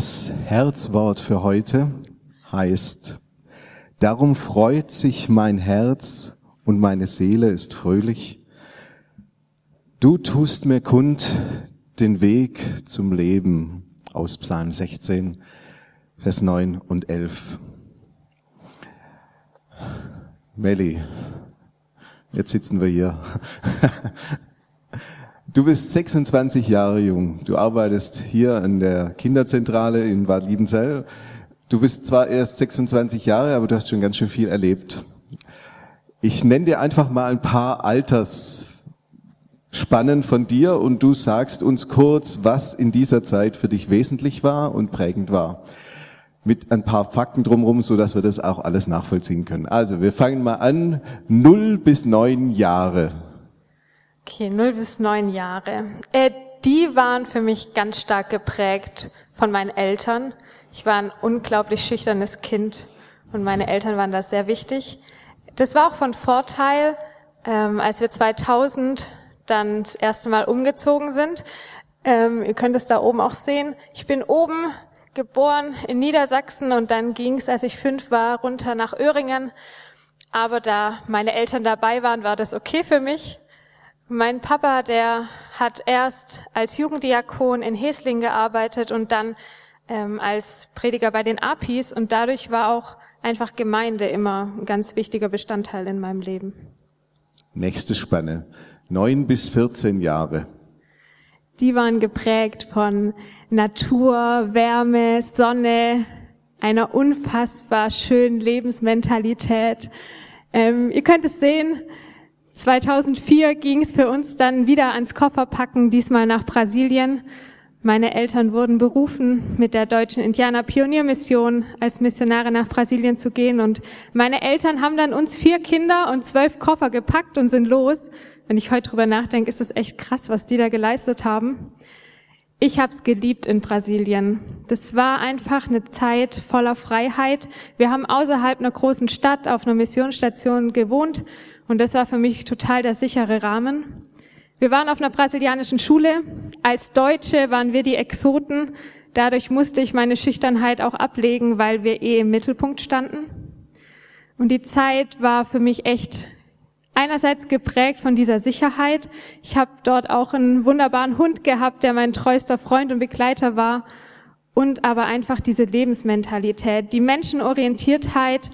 Das Herzwort für heute heißt, Darum freut sich mein Herz und meine Seele ist fröhlich. Du tust mir kund den Weg zum Leben aus Psalm 16, Vers 9 und 11. Melli, jetzt sitzen wir hier. Du bist 26 Jahre jung. Du arbeitest hier an der Kinderzentrale in Bad Liebenzell. Du bist zwar erst 26 Jahre, aber du hast schon ganz schön viel erlebt. Ich nenne dir einfach mal ein paar Altersspannen von dir und du sagst uns kurz, was in dieser Zeit für dich wesentlich war und prägend war. Mit ein paar Fakten drumherum, so dass wir das auch alles nachvollziehen können. Also, wir fangen mal an. Null bis neun Jahre. Okay, null bis neun Jahre. Äh, die waren für mich ganz stark geprägt von meinen Eltern. Ich war ein unglaublich schüchternes Kind und meine Eltern waren da sehr wichtig. Das war auch von Vorteil, ähm, als wir 2000 dann das erste Mal umgezogen sind. Ähm, ihr könnt es da oben auch sehen. Ich bin oben geboren in Niedersachsen und dann ging es, als ich fünf war, runter nach Öhringen. Aber da meine Eltern dabei waren, war das okay für mich. Mein Papa, der hat erst als Jugenddiakon in Hesling gearbeitet und dann ähm, als Prediger bei den APIs und dadurch war auch einfach Gemeinde immer ein ganz wichtiger Bestandteil in meinem Leben. Nächste Spanne. Neun bis 14 Jahre. Die waren geprägt von Natur, Wärme, Sonne, einer unfassbar schönen Lebensmentalität. Ähm, ihr könnt es sehen, 2004 ging es für uns dann wieder ans Kofferpacken, diesmal nach Brasilien. Meine Eltern wurden berufen, mit der deutschen Indianer Pioniermission als Missionare nach Brasilien zu gehen. Und meine Eltern haben dann uns vier Kinder und zwölf Koffer gepackt und sind los. Wenn ich heute drüber nachdenke, ist es echt krass, was die da geleistet haben. Ich habe es geliebt in Brasilien. Das war einfach eine Zeit voller Freiheit. Wir haben außerhalb einer großen Stadt auf einer Missionsstation gewohnt und das war für mich total der sichere Rahmen. Wir waren auf einer brasilianischen Schule. Als Deutsche waren wir die Exoten. Dadurch musste ich meine Schüchternheit auch ablegen, weil wir eh im Mittelpunkt standen. Und die Zeit war für mich echt einerseits geprägt von dieser Sicherheit. Ich habe dort auch einen wunderbaren Hund gehabt, der mein treuester Freund und Begleiter war. Und aber einfach diese Lebensmentalität, die Menschenorientiertheit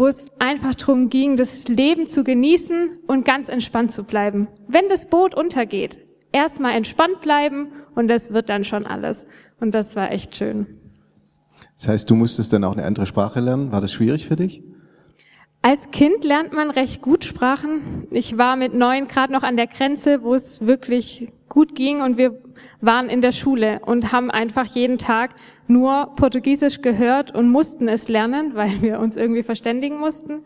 wo es einfach darum ging, das Leben zu genießen und ganz entspannt zu bleiben. Wenn das Boot untergeht, erstmal entspannt bleiben und das wird dann schon alles. Und das war echt schön. Das heißt, du musstest dann auch eine andere Sprache lernen. War das schwierig für dich? Als Kind lernt man recht gut Sprachen. Ich war mit neun Grad noch an der Grenze, wo es wirklich gut ging und wir waren in der Schule und haben einfach jeden Tag nur Portugiesisch gehört und mussten es lernen, weil wir uns irgendwie verständigen mussten.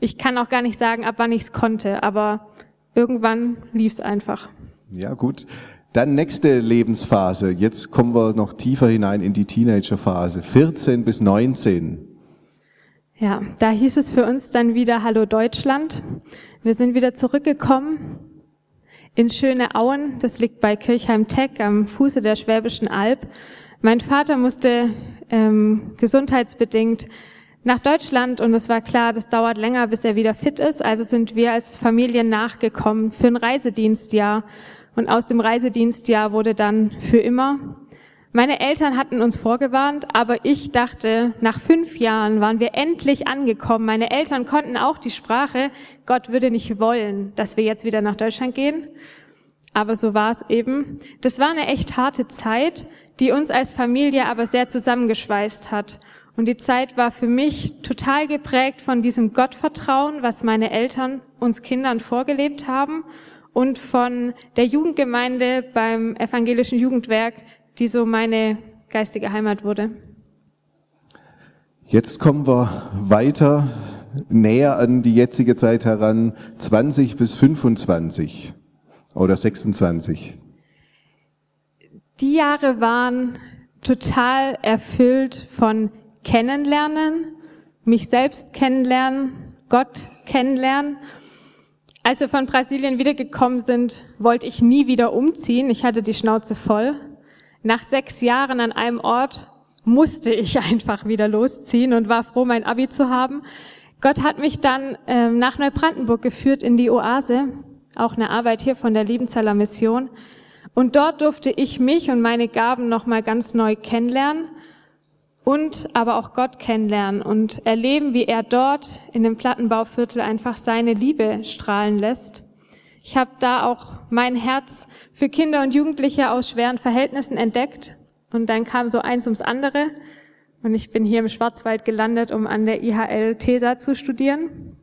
Ich kann auch gar nicht sagen, ab wann ich es konnte, aber irgendwann lief es einfach. Ja, gut. Dann nächste Lebensphase. Jetzt kommen wir noch tiefer hinein in die Teenagerphase. 14 bis 19. Ja, da hieß es für uns dann wieder Hallo Deutschland. Wir sind wieder zurückgekommen in schöne Auen. Das liegt bei Kirchheim-Teck am Fuße der Schwäbischen Alb. Mein Vater musste ähm, gesundheitsbedingt nach Deutschland und es war klar, das dauert länger, bis er wieder fit ist. Also sind wir als Familie nachgekommen für ein Reisedienstjahr. Und aus dem Reisedienstjahr wurde dann für immer meine Eltern hatten uns vorgewarnt, aber ich dachte, nach fünf Jahren waren wir endlich angekommen. Meine Eltern konnten auch die Sprache. Gott würde nicht wollen, dass wir jetzt wieder nach Deutschland gehen. Aber so war es eben. Das war eine echt harte Zeit, die uns als Familie aber sehr zusammengeschweißt hat. Und die Zeit war für mich total geprägt von diesem Gottvertrauen, was meine Eltern uns Kindern vorgelebt haben und von der Jugendgemeinde beim evangelischen Jugendwerk, die so meine geistige Heimat wurde. Jetzt kommen wir weiter näher an die jetzige Zeit heran, 20 bis 25 oder 26. Die Jahre waren total erfüllt von Kennenlernen, mich selbst kennenlernen, Gott kennenlernen. Als wir von Brasilien wiedergekommen sind, wollte ich nie wieder umziehen. Ich hatte die Schnauze voll. Nach sechs Jahren an einem Ort musste ich einfach wieder losziehen und war froh, mein Abi zu haben. Gott hat mich dann ähm, nach Neubrandenburg geführt in die Oase, auch eine Arbeit hier von der Liebenzeller Mission. Und dort durfte ich mich und meine Gaben nochmal ganz neu kennenlernen und aber auch Gott kennenlernen und erleben, wie er dort in dem Plattenbauviertel einfach seine Liebe strahlen lässt. Ich habe da auch mein Herz für Kinder und Jugendliche aus schweren Verhältnissen entdeckt und dann kam so eins ums andere und ich bin hier im Schwarzwald gelandet, um an der IHL TESA zu studieren.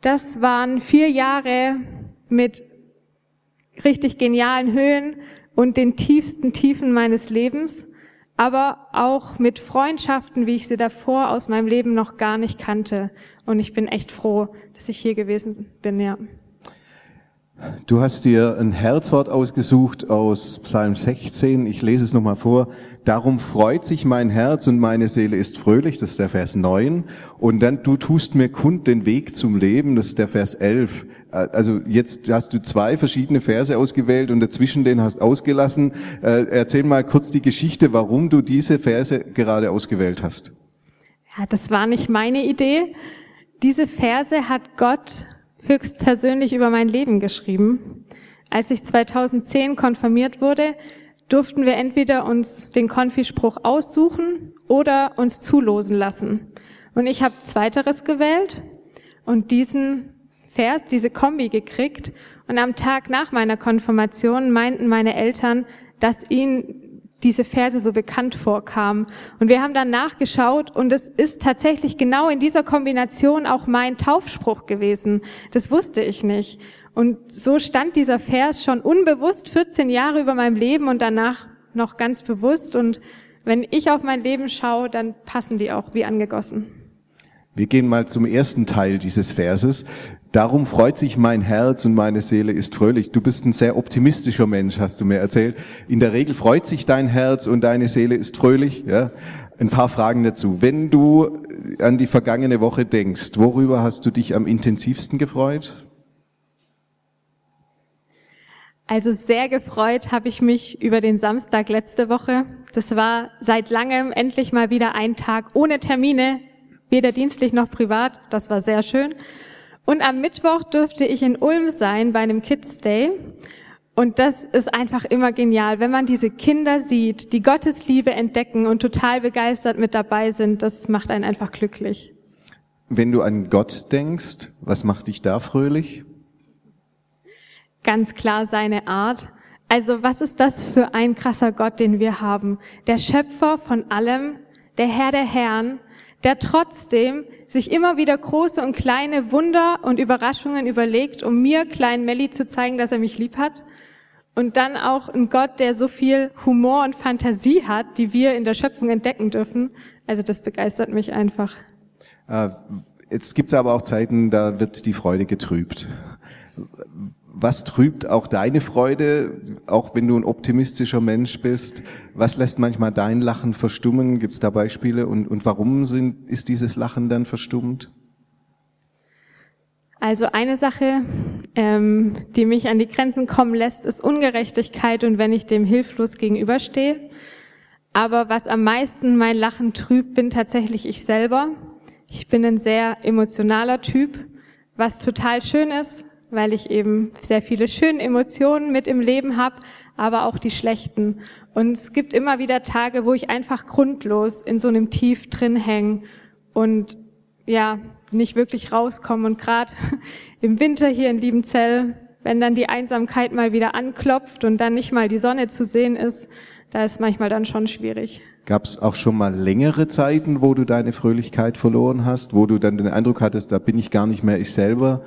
Das waren vier Jahre mit richtig genialen Höhen und den tiefsten Tiefen meines Lebens, aber auch mit Freundschaften, wie ich sie davor aus meinem Leben noch gar nicht kannte. Und ich bin echt froh, dass ich hier gewesen bin, ja. Du hast dir ein Herzwort ausgesucht aus Psalm 16. Ich lese es nochmal vor. Darum freut sich mein Herz und meine Seele ist fröhlich. Das ist der Vers 9. Und dann, du tust mir kund den Weg zum Leben. Das ist der Vers 11. Also jetzt hast du zwei verschiedene Verse ausgewählt und dazwischen den hast ausgelassen. Äh, erzähl mal kurz die Geschichte, warum du diese Verse gerade ausgewählt hast. Ja, das war nicht meine Idee. Diese Verse hat Gott höchstpersönlich über mein Leben geschrieben. Als ich 2010 konfirmiert wurde, durften wir entweder uns den Konfispruch aussuchen oder uns zulosen lassen. Und ich habe zweiteres gewählt und diesen Vers, diese Kombi gekriegt. Und am Tag nach meiner Konfirmation meinten meine Eltern, dass ihnen diese Verse so bekannt vorkamen. Und wir haben dann nachgeschaut und es ist tatsächlich genau in dieser Kombination auch mein Taufspruch gewesen. Das wusste ich nicht. Und so stand dieser Vers schon unbewusst 14 Jahre über meinem Leben und danach noch ganz bewusst. Und wenn ich auf mein Leben schaue, dann passen die auch wie angegossen. Wir gehen mal zum ersten Teil dieses Verses. Darum freut sich mein Herz und meine Seele ist fröhlich. Du bist ein sehr optimistischer Mensch, hast du mir erzählt. In der Regel freut sich dein Herz und deine Seele ist fröhlich. Ja? Ein paar Fragen dazu. Wenn du an die vergangene Woche denkst, worüber hast du dich am intensivsten gefreut? Also sehr gefreut habe ich mich über den Samstag letzte Woche. Das war seit langem endlich mal wieder ein Tag ohne Termine, weder dienstlich noch privat. Das war sehr schön. Und am Mittwoch durfte ich in Ulm sein bei einem Kids Day. Und das ist einfach immer genial, wenn man diese Kinder sieht, die Gottes Liebe entdecken und total begeistert mit dabei sind. Das macht einen einfach glücklich. Wenn du an Gott denkst, was macht dich da fröhlich? Ganz klar seine Art. Also was ist das für ein krasser Gott, den wir haben? Der Schöpfer von allem, der Herr der Herren, der trotzdem sich immer wieder große und kleine Wunder und Überraschungen überlegt, um mir, kleinen Melli, zu zeigen, dass er mich lieb hat. Und dann auch ein Gott, der so viel Humor und Fantasie hat, die wir in der Schöpfung entdecken dürfen. Also das begeistert mich einfach. Äh, jetzt gibt es aber auch Zeiten, da wird die Freude getrübt was trübt auch deine Freude, auch wenn du ein optimistischer Mensch bist? Was lässt manchmal dein Lachen verstummen? Gibt es da Beispiele? Und, und warum sind, ist dieses Lachen dann verstummt? Also eine Sache, ähm, die mich an die Grenzen kommen lässt, ist Ungerechtigkeit und wenn ich dem hilflos gegenüberstehe. Aber was am meisten mein Lachen trübt, bin tatsächlich ich selber. Ich bin ein sehr emotionaler Typ, was total schön ist, weil ich eben sehr viele schöne Emotionen mit im Leben habe, aber auch die schlechten. Und es gibt immer wieder Tage, wo ich einfach grundlos in so einem Tief drin hänge und ja, nicht wirklich rauskomme. Und gerade im Winter hier in Liebenzell, wenn dann die Einsamkeit mal wieder anklopft und dann nicht mal die Sonne zu sehen ist, da ist manchmal dann schon schwierig. Gab es auch schon mal längere Zeiten, wo du deine Fröhlichkeit verloren hast, wo du dann den Eindruck hattest, da bin ich gar nicht mehr ich selber?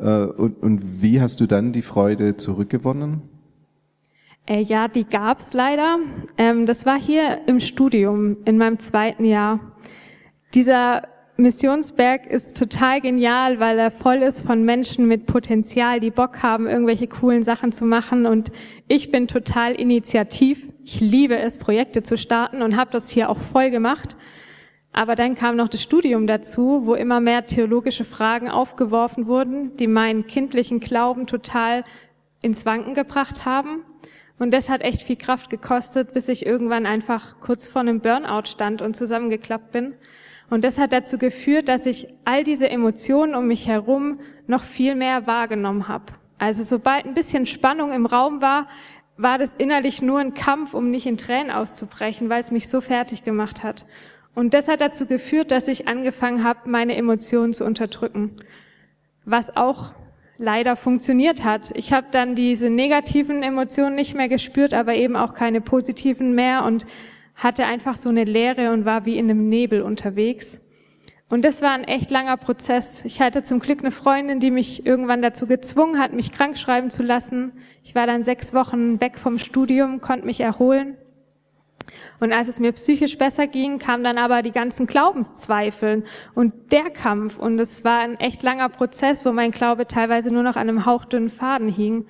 Äh, und, und wie hast du dann die Freude zurückgewonnen? Äh, ja, die gab's leider. Ähm, das war hier im Studium in meinem zweiten Jahr. Dieser Missionsberg ist total genial, weil er voll ist von Menschen mit Potenzial, die Bock haben, irgendwelche coolen Sachen zu machen. Und ich bin total initiativ. Ich liebe es, Projekte zu starten und habe das hier auch voll gemacht. Aber dann kam noch das Studium dazu, wo immer mehr theologische Fragen aufgeworfen wurden, die meinen kindlichen Glauben total ins Wanken gebracht haben. Und das hat echt viel Kraft gekostet, bis ich irgendwann einfach kurz vor einem Burnout stand und zusammengeklappt bin. Und das hat dazu geführt, dass ich all diese Emotionen um mich herum noch viel mehr wahrgenommen habe. Also sobald ein bisschen Spannung im Raum war, war das innerlich nur ein Kampf, um nicht in Tränen auszubrechen, weil es mich so fertig gemacht hat. Und das hat dazu geführt, dass ich angefangen habe, meine Emotionen zu unterdrücken. Was auch leider funktioniert hat. Ich habe dann diese negativen Emotionen nicht mehr gespürt, aber eben auch keine positiven mehr und hatte einfach so eine Leere und war wie in einem Nebel unterwegs. Und das war ein echt langer Prozess. Ich hatte zum Glück eine Freundin, die mich irgendwann dazu gezwungen hat, mich krank schreiben zu lassen. Ich war dann sechs Wochen weg vom Studium, konnte mich erholen. Und als es mir psychisch besser ging, kamen dann aber die ganzen Glaubenszweifeln und der Kampf. Und es war ein echt langer Prozess, wo mein Glaube teilweise nur noch an einem hauchdünnen Faden hing.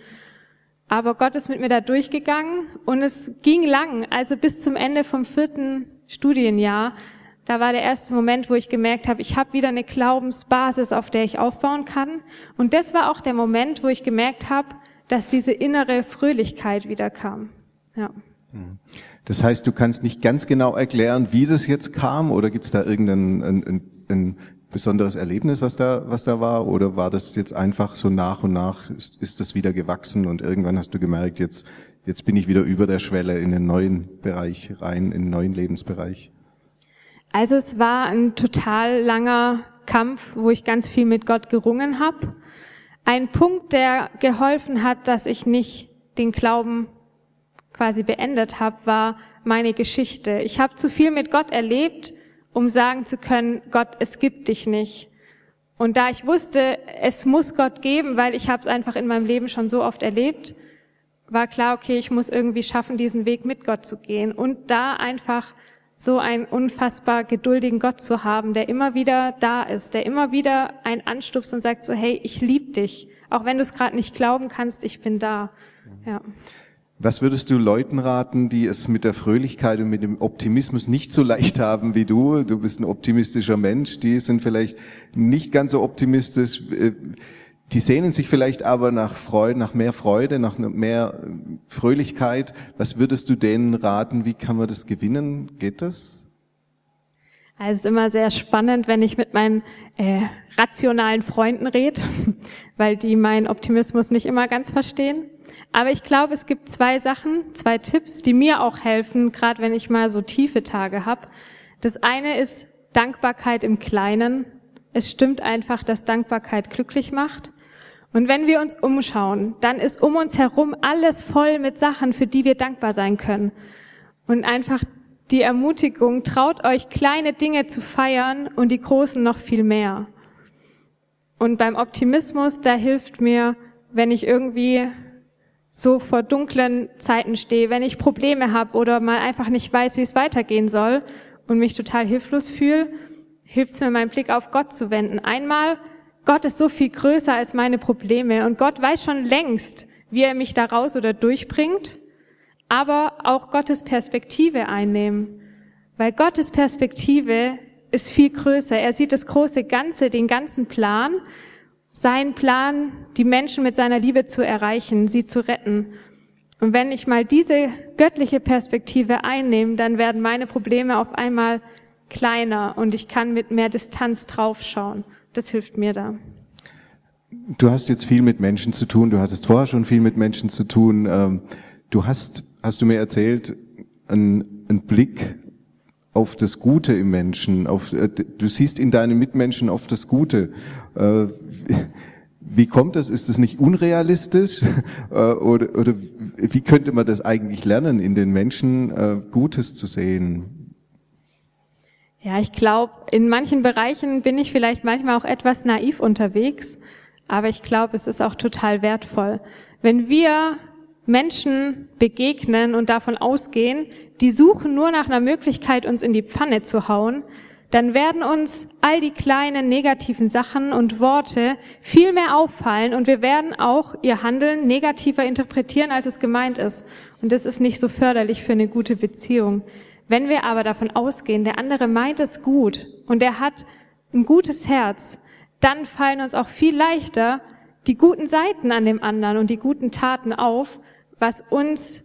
Aber Gott ist mit mir da durchgegangen und es ging lang, also bis zum Ende vom vierten Studienjahr. Da war der erste Moment, wo ich gemerkt habe, ich habe wieder eine Glaubensbasis, auf der ich aufbauen kann. Und das war auch der Moment, wo ich gemerkt habe, dass diese innere Fröhlichkeit wieder kam. Ja. Das heißt, du kannst nicht ganz genau erklären, wie das jetzt kam, oder gibt es da irgendein ein, ein, ein besonderes Erlebnis, was da, was da war? Oder war das jetzt einfach so nach und nach, ist, ist das wieder gewachsen und irgendwann hast du gemerkt, jetzt, jetzt bin ich wieder über der Schwelle in den neuen Bereich rein, in den neuen Lebensbereich? Also es war ein total langer Kampf, wo ich ganz viel mit Gott gerungen habe. Ein Punkt, der geholfen hat, dass ich nicht den Glauben quasi beendet habe, war meine Geschichte. Ich habe zu viel mit Gott erlebt, um sagen zu können, Gott, es gibt dich nicht. Und da ich wusste, es muss Gott geben, weil ich habe es einfach in meinem Leben schon so oft erlebt, war klar, okay, ich muss irgendwie schaffen, diesen Weg mit Gott zu gehen und da einfach so einen unfassbar geduldigen Gott zu haben, der immer wieder da ist, der immer wieder einen anstupst und sagt so, hey, ich liebe dich, auch wenn du es gerade nicht glauben kannst, ich bin da. Ja. Was würdest du Leuten raten, die es mit der Fröhlichkeit und mit dem Optimismus nicht so leicht haben wie du? Du bist ein optimistischer Mensch, die sind vielleicht nicht ganz so optimistisch. Äh, die sehnen sich vielleicht aber nach Freude, nach mehr Freude, nach mehr Fröhlichkeit. Was würdest du denen raten? Wie kann man das gewinnen? Geht das? Also es ist immer sehr spannend, wenn ich mit meinen äh, rationalen Freunden rede, weil die meinen Optimismus nicht immer ganz verstehen. Aber ich glaube, es gibt zwei Sachen, zwei Tipps, die mir auch helfen, gerade wenn ich mal so tiefe Tage habe. Das eine ist Dankbarkeit im Kleinen. Es stimmt einfach, dass Dankbarkeit glücklich macht. Und wenn wir uns umschauen, dann ist um uns herum alles voll mit Sachen, für die wir dankbar sein können. Und einfach die Ermutigung, traut euch kleine Dinge zu feiern und die großen noch viel mehr. Und beim Optimismus, da hilft mir, wenn ich irgendwie so vor dunklen Zeiten stehe, wenn ich Probleme habe oder mal einfach nicht weiß, wie es weitergehen soll und mich total hilflos fühle, hilft es mir, meinen Blick auf Gott zu wenden. Einmal, Gott ist so viel größer als meine Probleme und Gott weiß schon längst, wie er mich da raus oder durchbringt, aber auch Gottes Perspektive einnehmen. Weil Gottes Perspektive ist viel größer. Er sieht das große Ganze, den ganzen Plan sein Plan, die Menschen mit seiner Liebe zu erreichen, sie zu retten. Und wenn ich mal diese göttliche Perspektive einnehme, dann werden meine Probleme auf einmal kleiner und ich kann mit mehr Distanz draufschauen. Das hilft mir da. Du hast jetzt viel mit Menschen zu tun, du hattest vorher schon viel mit Menschen zu tun. Ähm, du hast, hast du mir erzählt, einen, einen Blick auf das Gute im Menschen, auf, äh, du siehst in deinen Mitmenschen auf das Gute. Äh, wie kommt das? Ist das nicht unrealistisch? Äh, oder, oder wie könnte man das eigentlich lernen, in den Menschen Gutes zu sehen? Ja, ich glaube, in manchen Bereichen bin ich vielleicht manchmal auch etwas naiv unterwegs, aber ich glaube, es ist auch total wertvoll. Wenn wir Menschen begegnen und davon ausgehen, die suchen nur nach einer Möglichkeit, uns in die Pfanne zu hauen, dann werden uns all die kleinen negativen Sachen und Worte viel mehr auffallen und wir werden auch ihr Handeln negativer interpretieren, als es gemeint ist. Und das ist nicht so förderlich für eine gute Beziehung. Wenn wir aber davon ausgehen, der andere meint es gut und er hat ein gutes Herz, dann fallen uns auch viel leichter die guten Seiten an dem anderen und die guten Taten auf, was uns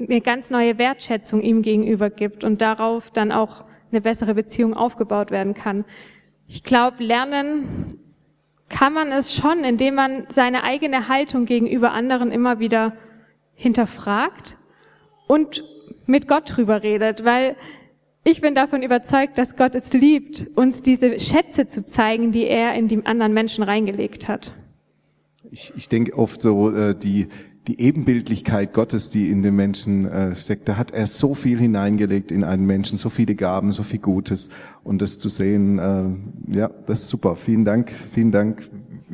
eine ganz neue Wertschätzung ihm gegenüber gibt und darauf dann auch eine bessere Beziehung aufgebaut werden kann. Ich glaube, lernen kann man es schon, indem man seine eigene Haltung gegenüber anderen immer wieder hinterfragt und mit Gott drüber redet, weil ich bin davon überzeugt, dass Gott es liebt, uns diese Schätze zu zeigen, die er in die anderen Menschen reingelegt hat. Ich, ich denke oft so, äh, die, die Ebenbildlichkeit Gottes, die in den Menschen äh, steckt, da hat er so viel hineingelegt in einen Menschen, so viele Gaben, so viel Gutes. Und das zu sehen, äh, ja, das ist super. Vielen Dank, vielen Dank,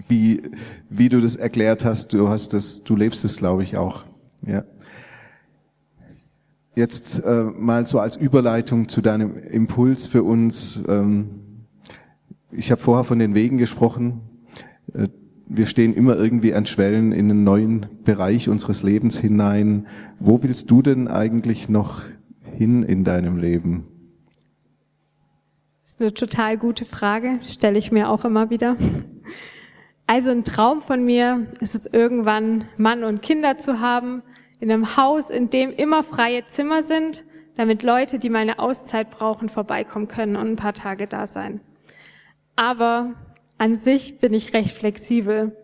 wie, wie du das erklärt hast. Du hast das, du lebst es, glaube ich, auch. Ja. Jetzt äh, mal so als Überleitung zu deinem Impuls für uns. Ähm, ich habe vorher von den Wegen gesprochen. Wir stehen immer irgendwie an Schwellen in einen neuen Bereich unseres Lebens hinein. Wo willst du denn eigentlich noch hin in deinem Leben? Das ist eine total gute Frage, stelle ich mir auch immer wieder. Also ein Traum von mir ist es irgendwann, Mann und Kinder zu haben, in einem Haus, in dem immer freie Zimmer sind, damit Leute, die mal eine Auszeit brauchen, vorbeikommen können und ein paar Tage da sein. Aber an sich bin ich recht flexibel.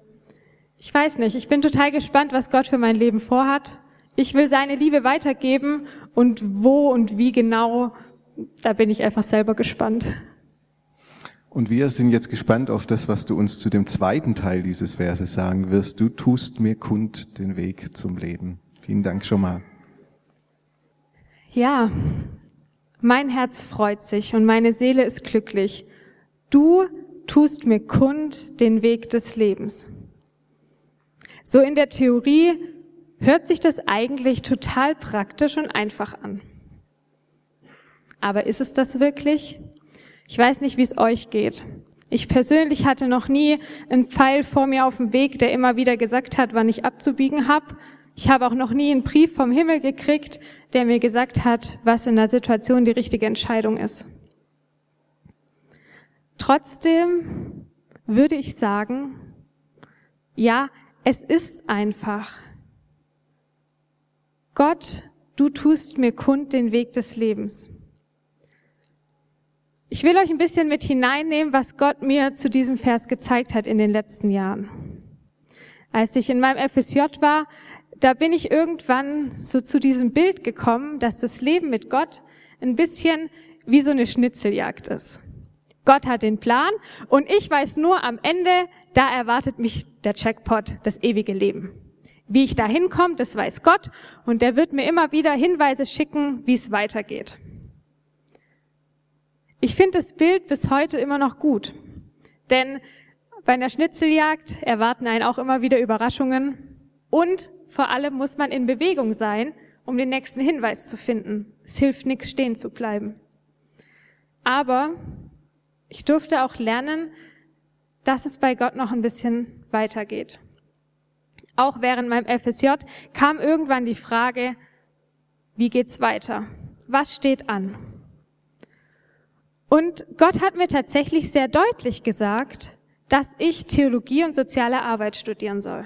Ich weiß nicht, ich bin total gespannt, was Gott für mein Leben vorhat. Ich will seine Liebe weitergeben und wo und wie genau, da bin ich einfach selber gespannt. Und wir sind jetzt gespannt auf das, was du uns zu dem zweiten Teil dieses Verses sagen wirst. Du tust mir kund den Weg zum Leben. Vielen Dank schon mal. Ja, mein Herz freut sich und meine Seele ist glücklich. Du tust mir kund den Weg des Lebens. So in der Theorie hört sich das eigentlich total praktisch und einfach an. Aber ist es das wirklich? Ich weiß nicht, wie es euch geht. Ich persönlich hatte noch nie einen Pfeil vor mir auf dem Weg, der immer wieder gesagt hat, wann ich abzubiegen habe. Ich habe auch noch nie einen Brief vom Himmel gekriegt, der mir gesagt hat, was in der Situation die richtige Entscheidung ist. Trotzdem würde ich sagen, ja, es ist einfach. Gott, du tust mir kund den Weg des Lebens. Ich will euch ein bisschen mit hineinnehmen, was Gott mir zu diesem Vers gezeigt hat in den letzten Jahren. Als ich in meinem FSJ war, da bin ich irgendwann so zu diesem Bild gekommen, dass das Leben mit Gott ein bisschen wie so eine Schnitzeljagd ist. Gott hat den Plan und ich weiß nur am Ende, da erwartet mich der Jackpot, das ewige Leben. Wie ich da hinkomme, das weiß Gott und der wird mir immer wieder Hinweise schicken, wie es weitergeht. Ich finde das Bild bis heute immer noch gut, denn bei einer Schnitzeljagd erwarten einen auch immer wieder Überraschungen und vor allem muss man in Bewegung sein, um den nächsten Hinweis zu finden. Es hilft nichts, stehen zu bleiben. Aber ich durfte auch lernen, dass es bei Gott noch ein bisschen weitergeht. Auch während meinem FSJ kam irgendwann die Frage, wie geht's weiter? Was steht an? Und Gott hat mir tatsächlich sehr deutlich gesagt, dass ich Theologie und soziale Arbeit studieren soll.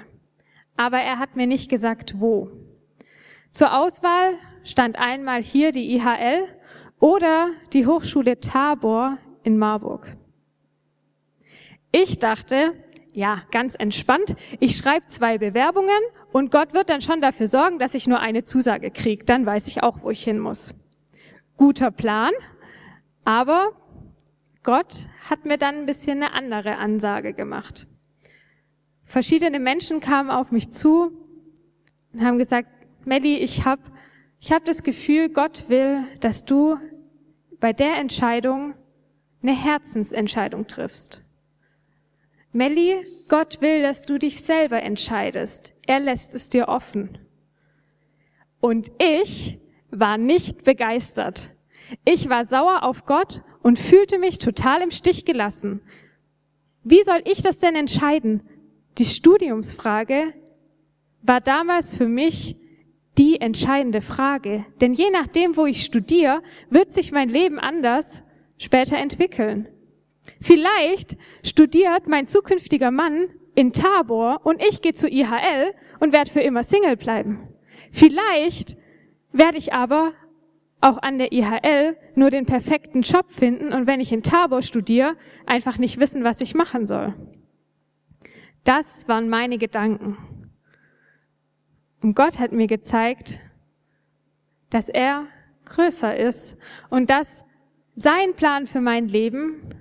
Aber er hat mir nicht gesagt, wo. Zur Auswahl stand einmal hier die IHL oder die Hochschule Tabor in Marburg. Ich dachte, ja, ganz entspannt, ich schreibe zwei Bewerbungen und Gott wird dann schon dafür sorgen, dass ich nur eine Zusage kriege. Dann weiß ich auch, wo ich hin muss. Guter Plan, aber Gott hat mir dann ein bisschen eine andere Ansage gemacht. Verschiedene Menschen kamen auf mich zu und haben gesagt, Melly, ich habe ich hab das Gefühl, Gott will, dass du bei der Entscheidung eine Herzensentscheidung triffst. Melli, Gott will, dass du dich selber entscheidest. Er lässt es dir offen. Und ich war nicht begeistert. Ich war sauer auf Gott und fühlte mich total im Stich gelassen. Wie soll ich das denn entscheiden? Die Studiumsfrage war damals für mich die entscheidende Frage. Denn je nachdem, wo ich studiere, wird sich mein Leben anders später entwickeln. Vielleicht studiert mein zukünftiger Mann in Tabor und ich gehe zu IHL und werde für immer Single bleiben. Vielleicht werde ich aber auch an der IHL nur den perfekten Job finden und wenn ich in Tabor studiere, einfach nicht wissen, was ich machen soll. Das waren meine Gedanken. Und Gott hat mir gezeigt, dass er größer ist und dass sein Plan für mein Leben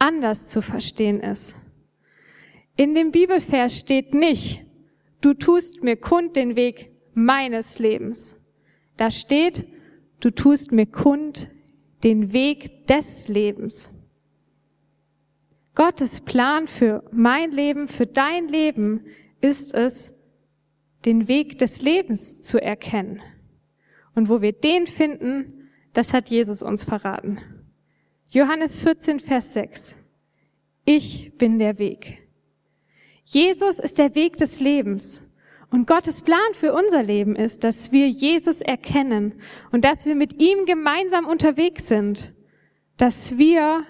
anders zu verstehen ist. In dem Bibelvers steht nicht, du tust mir kund den Weg meines Lebens. Da steht, du tust mir kund den Weg des Lebens. Gottes Plan für mein Leben, für dein Leben ist es, den Weg des Lebens zu erkennen. Und wo wir den finden, das hat Jesus uns verraten. Johannes 14, Vers 6. Ich bin der Weg. Jesus ist der Weg des Lebens. Und Gottes Plan für unser Leben ist, dass wir Jesus erkennen und dass wir mit ihm gemeinsam unterwegs sind, dass wir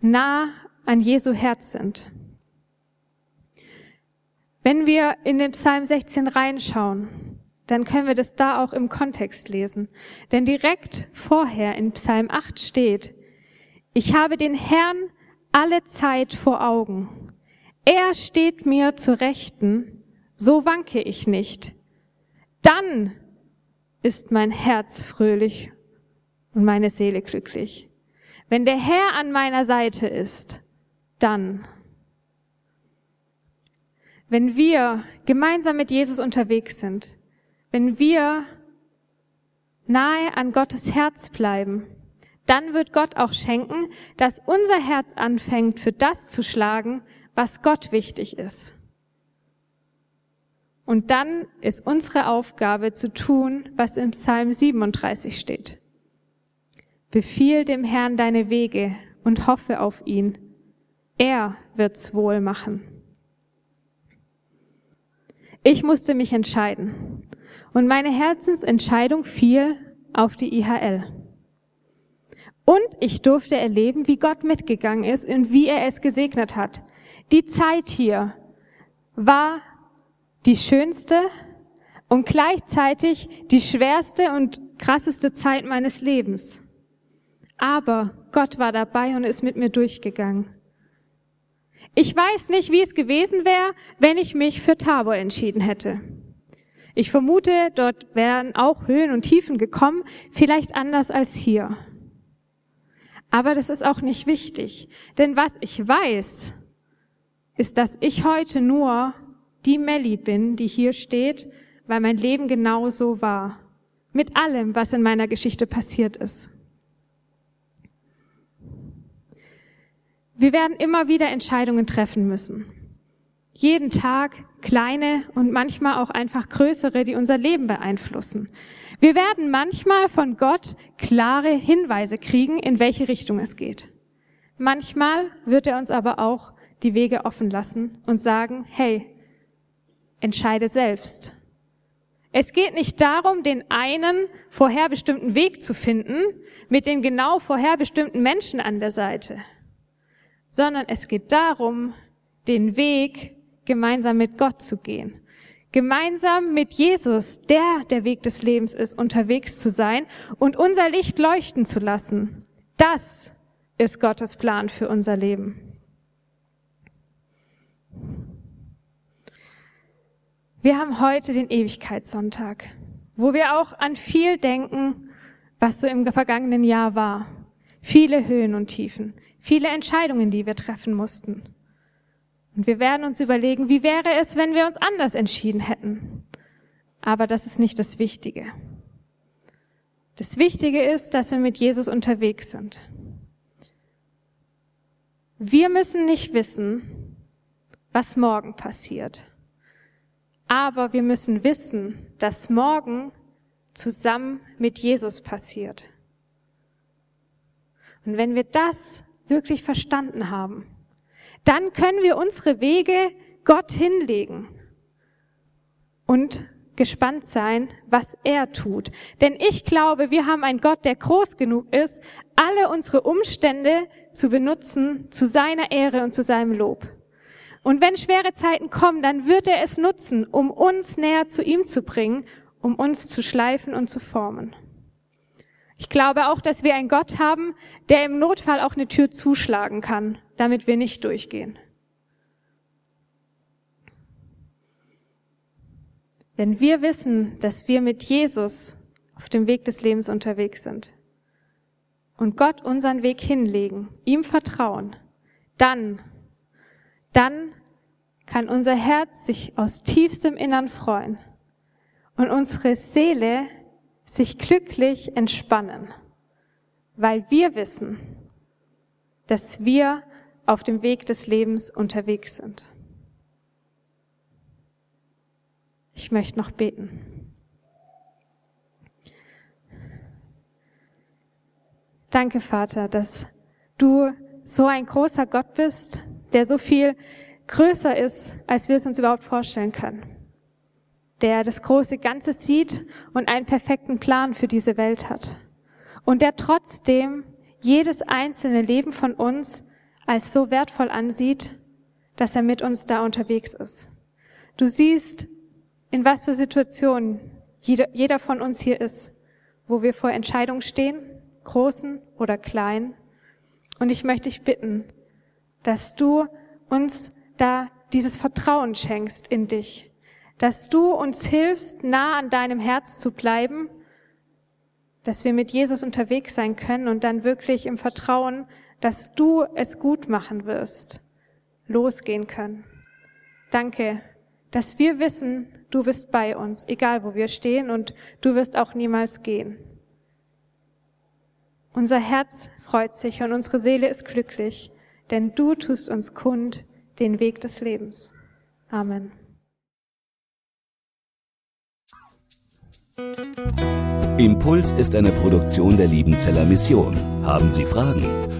nah an Jesu Herz sind. Wenn wir in den Psalm 16 reinschauen, dann können wir das da auch im Kontext lesen. Denn direkt vorher in Psalm 8 steht, ich habe den Herrn alle Zeit vor Augen. Er steht mir zur Rechten, so wanke ich nicht. Dann ist mein Herz fröhlich und meine Seele glücklich. Wenn der Herr an meiner Seite ist, dann. Wenn wir gemeinsam mit Jesus unterwegs sind, wenn wir nahe an Gottes Herz bleiben, dann wird Gott auch schenken, dass unser Herz anfängt, für das zu schlagen, was Gott wichtig ist. Und dann ist unsere Aufgabe zu tun, was im Psalm 37 steht. Befiehl dem Herrn deine Wege und hoffe auf ihn. Er wird's wohl machen. Ich musste mich entscheiden. Und meine Herzensentscheidung fiel auf die IHL. Und ich durfte erleben, wie Gott mitgegangen ist und wie er es gesegnet hat. Die Zeit hier war die schönste und gleichzeitig die schwerste und krasseste Zeit meines Lebens. Aber Gott war dabei und ist mit mir durchgegangen. Ich weiß nicht, wie es gewesen wäre, wenn ich mich für Tabor entschieden hätte. Ich vermute, dort wären auch Höhen und Tiefen gekommen, vielleicht anders als hier. Aber das ist auch nicht wichtig, denn was ich weiß, ist, dass ich heute nur die Melli bin, die hier steht, weil mein Leben genau so war. Mit allem, was in meiner Geschichte passiert ist. Wir werden immer wieder Entscheidungen treffen müssen. Jeden Tag kleine und manchmal auch einfach größere, die unser Leben beeinflussen. Wir werden manchmal von Gott klare Hinweise kriegen, in welche Richtung es geht. Manchmal wird er uns aber auch die Wege offen lassen und sagen, hey, entscheide selbst. Es geht nicht darum, den einen vorherbestimmten Weg zu finden mit den genau vorherbestimmten Menschen an der Seite, sondern es geht darum, den Weg gemeinsam mit Gott zu gehen. Gemeinsam mit Jesus, der der Weg des Lebens ist, unterwegs zu sein und unser Licht leuchten zu lassen. Das ist Gottes Plan für unser Leben. Wir haben heute den Ewigkeitssonntag, wo wir auch an viel denken, was so im vergangenen Jahr war. Viele Höhen und Tiefen, viele Entscheidungen, die wir treffen mussten. Und wir werden uns überlegen, wie wäre es, wenn wir uns anders entschieden hätten. Aber das ist nicht das Wichtige. Das Wichtige ist, dass wir mit Jesus unterwegs sind. Wir müssen nicht wissen, was morgen passiert. Aber wir müssen wissen, dass morgen zusammen mit Jesus passiert. Und wenn wir das wirklich verstanden haben, dann können wir unsere Wege Gott hinlegen und gespannt sein, was er tut. Denn ich glaube, wir haben einen Gott, der groß genug ist, alle unsere Umstände zu benutzen zu seiner Ehre und zu seinem Lob. Und wenn schwere Zeiten kommen, dann wird er es nutzen, um uns näher zu ihm zu bringen, um uns zu schleifen und zu formen. Ich glaube auch, dass wir einen Gott haben, der im Notfall auch eine Tür zuschlagen kann, damit wir nicht durchgehen. Wenn wir wissen, dass wir mit Jesus auf dem Weg des Lebens unterwegs sind und Gott unseren Weg hinlegen, ihm vertrauen, dann, dann kann unser Herz sich aus tiefstem Innern freuen und unsere Seele sich glücklich entspannen, weil wir wissen, dass wir auf dem Weg des Lebens unterwegs sind. Ich möchte noch beten. Danke, Vater, dass du so ein großer Gott bist, der so viel größer ist, als wir es uns überhaupt vorstellen können. Der das große Ganze sieht und einen perfekten Plan für diese Welt hat. Und der trotzdem jedes einzelne Leben von uns als so wertvoll ansieht, dass er mit uns da unterwegs ist. Du siehst in was für Situationen jeder, jeder von uns hier ist, wo wir vor Entscheidungen stehen, großen oder kleinen. Und ich möchte dich bitten, dass du uns da dieses Vertrauen schenkst in dich, dass du uns hilfst, nah an deinem Herz zu bleiben, dass wir mit Jesus unterwegs sein können und dann wirklich im Vertrauen, dass du es gut machen wirst, losgehen können. Danke dass wir wissen, du bist bei uns, egal wo wir stehen und du wirst auch niemals gehen. Unser Herz freut sich und unsere Seele ist glücklich, denn du tust uns kund den Weg des Lebens. Amen. Impuls ist eine Produktion der Liebenzeller Mission. Haben Sie Fragen?